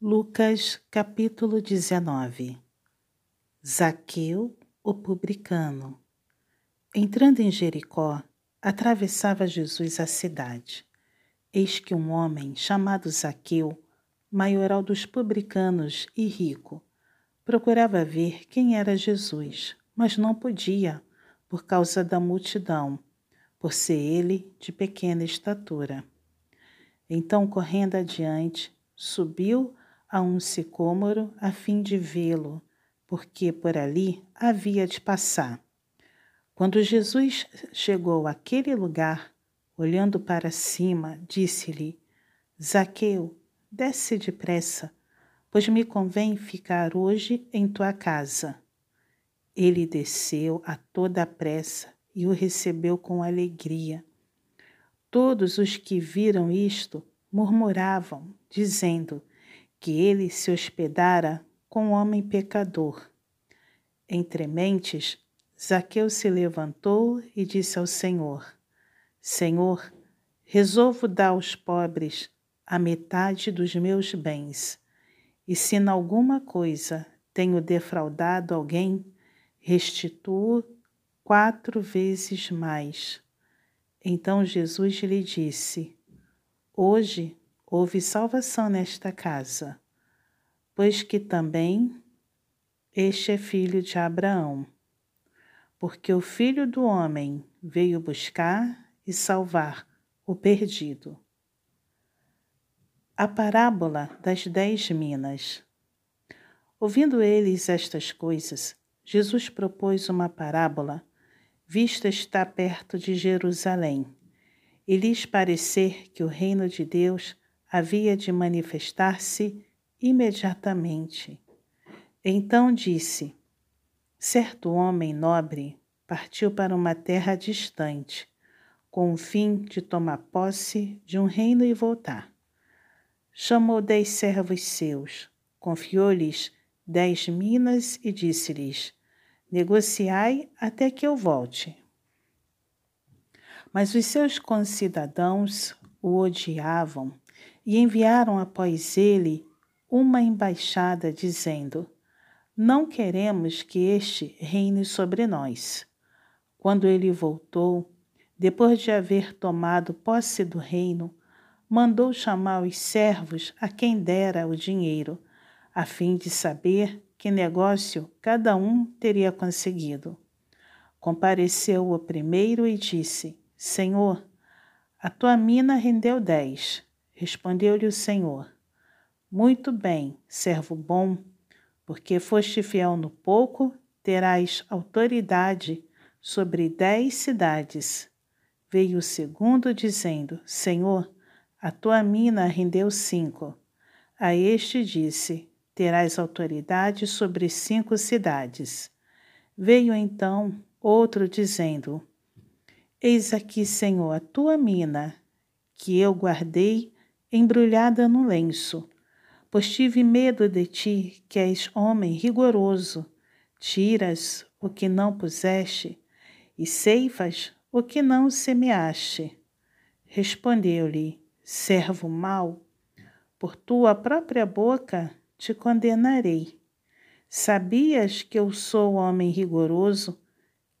Lucas capítulo 19 Zaqueu, o publicano. Entrando em Jericó, atravessava Jesus a cidade. Eis que um homem chamado Zaqueu, maioral dos publicanos e rico, procurava ver quem era Jesus, mas não podia, por causa da multidão, por ser ele de pequena estatura. Então, correndo adiante, subiu a um sicômoro a fim de vê-lo, porque por ali havia de passar. Quando Jesus chegou àquele lugar, olhando para cima, disse-lhe: Zaqueu, desce depressa, pois me convém ficar hoje em tua casa. Ele desceu a toda a pressa e o recebeu com alegria. Todos os que viram isto murmuravam, dizendo: que ele se hospedara com um homem pecador. Entre mentes, Zaqueu se levantou e disse ao Senhor: Senhor, resolvo dar aos pobres a metade dos meus bens, e se em alguma coisa tenho defraudado alguém, restituo quatro vezes mais. Então Jesus lhe disse: Hoje houve salvação nesta casa, pois que também este é filho de Abraão. Porque o filho do homem veio buscar e salvar o perdido. A parábola das dez minas. Ouvindo eles estas coisas, Jesus propôs uma parábola, vista estar perto de Jerusalém, e lhes parecer que o reino de Deus havia de manifestar-se imediatamente. Então disse: Certo homem nobre partiu para uma terra distante, com o fim de tomar posse de um reino e voltar. Chamou dez servos seus, confiou-lhes dez minas e disse-lhes: Negociai até que eu volte. Mas os seus concidadãos o odiavam e enviaram após ele uma embaixada dizendo: Não queremos que este reine sobre nós. Quando ele voltou, depois de haver tomado posse do reino, mandou chamar os servos a quem dera o dinheiro, a fim de saber que negócio cada um teria conseguido. Compareceu o primeiro e disse: Senhor, a tua mina rendeu dez. Respondeu-lhe o Senhor: Muito bem, servo bom, porque foste fiel no pouco, terás autoridade sobre dez cidades. Veio o segundo, dizendo: Senhor, a tua mina rendeu cinco. A este disse: Terás autoridade sobre cinco cidades. Veio então outro, dizendo: Eis aqui, Senhor, a tua mina, que eu guardei embrulhada no lenço, pois tive medo de ti, que és homem rigoroso, tiras o que não puseste e ceifas o que não semeaste. Respondeu-lhe, servo mau, por tua própria boca te condenarei. Sabias que eu sou homem rigoroso,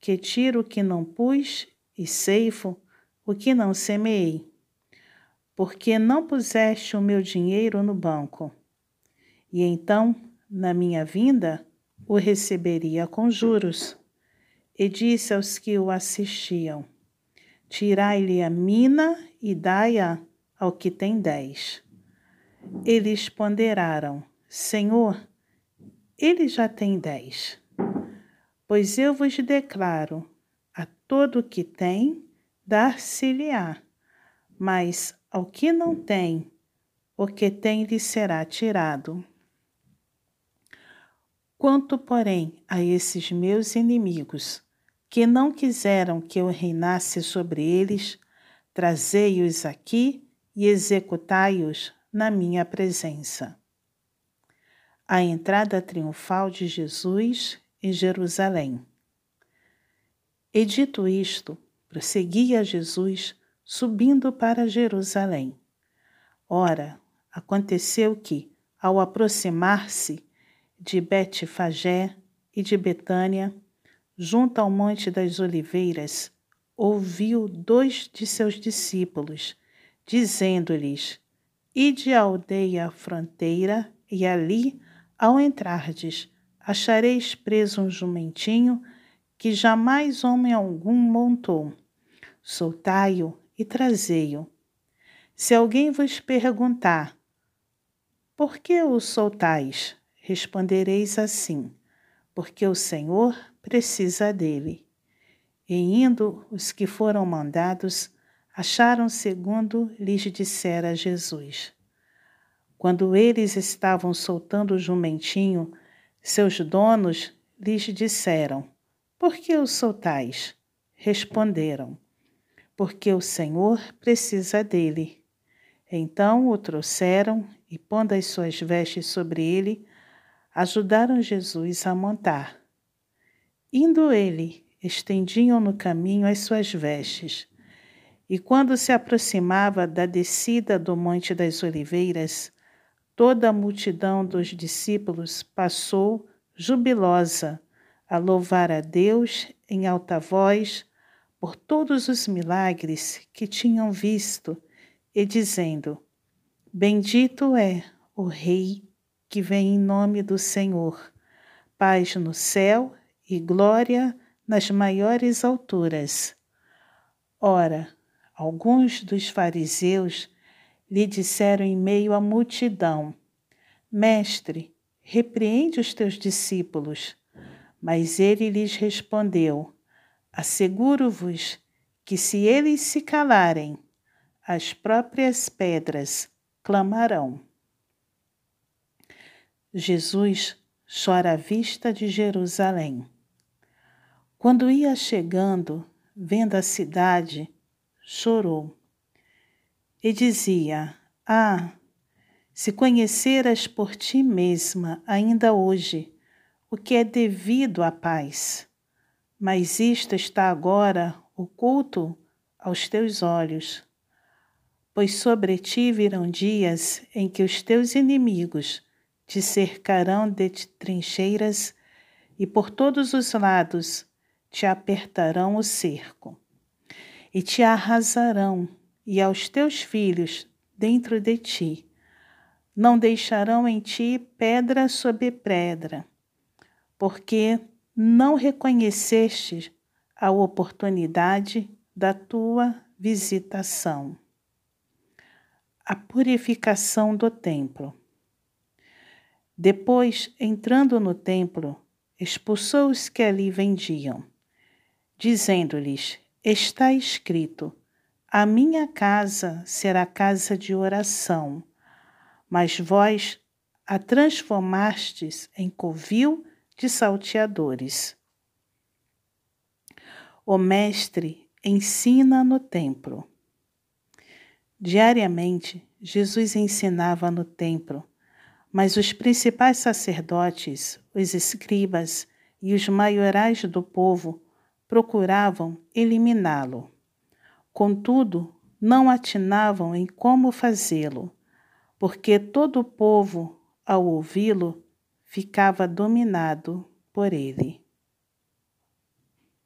que tiro o que não pus e ceifo o que não semeei porque não puseste o meu dinheiro no banco. E então, na minha vinda, o receberia com juros. E disse aos que o assistiam: Tirai-lhe a mina e dai-a ao que tem dez. Eles ponderaram: Senhor, ele já tem dez. Pois eu vos declaro: a todo o que tem, dar-se-lhe-á, mas ao que não tem, o que tem lhe será tirado. Quanto, porém, a esses meus inimigos, que não quiseram que eu reinasse sobre eles, trazei-os aqui e executai-os na minha presença. A entrada triunfal de Jesus em Jerusalém. E dito isto, prosseguia Jesus subindo para Jerusalém. Ora, aconteceu que, ao aproximar-se de Betfagé e de Betânia, junto ao Monte das Oliveiras, ouviu dois de seus discípulos, dizendo-lhes: Ide à aldeia fronteira, e ali, ao entrardes, achareis preso um jumentinho que jamais homem algum montou. Soltai-o e trazei-o. Se alguém vos perguntar, por que o soltais? Respondereis assim: porque o Senhor precisa dele. E indo os que foram mandados, acharam segundo lhes dissera Jesus. Quando eles estavam soltando o jumentinho, seus donos lhes disseram: Por que o soltais? Responderam: Porque o Senhor precisa dele. Então o trouxeram e, pondo as suas vestes sobre ele, ajudaram Jesus a montar. Indo ele, estendiam no caminho as suas vestes. E quando se aproximava da descida do Monte das Oliveiras, toda a multidão dos discípulos passou jubilosa a louvar a Deus em alta voz por todos os milagres que tinham visto e dizendo: Bendito é o Rei que vem em nome do Senhor. Paz no céu e glória nas maiores alturas. Ora, alguns dos fariseus lhe disseram em meio à multidão: Mestre, repreende os teus discípulos. Mas ele lhes respondeu: Asseguro-vos que se eles se calarem, as próprias pedras clamarão. Jesus chora à vista de Jerusalém. Quando ia chegando, vendo a cidade, chorou e dizia: Ah, se conheceras por ti mesma ainda hoje o que é devido à paz, mas isto está agora oculto aos teus olhos. Pois sobre ti virão dias em que os teus inimigos te cercarão de trincheiras e por todos os lados te apertarão o cerco e te arrasarão e aos teus filhos dentro de ti. Não deixarão em ti pedra sobre pedra, porque não reconheceste a oportunidade da tua visitação. A purificação do templo. Depois, entrando no templo, expulsou os que ali vendiam, dizendo-lhes: Está escrito: A minha casa será casa de oração, mas vós a transformastes em covil de salteadores. O Mestre ensina no templo. Diariamente, Jesus ensinava no templo mas os principais sacerdotes, os escribas e os maiorais do povo procuravam eliminá-lo. Contudo, não atinavam em como fazê-lo, porque todo o povo, ao ouvi-lo, ficava dominado por ele.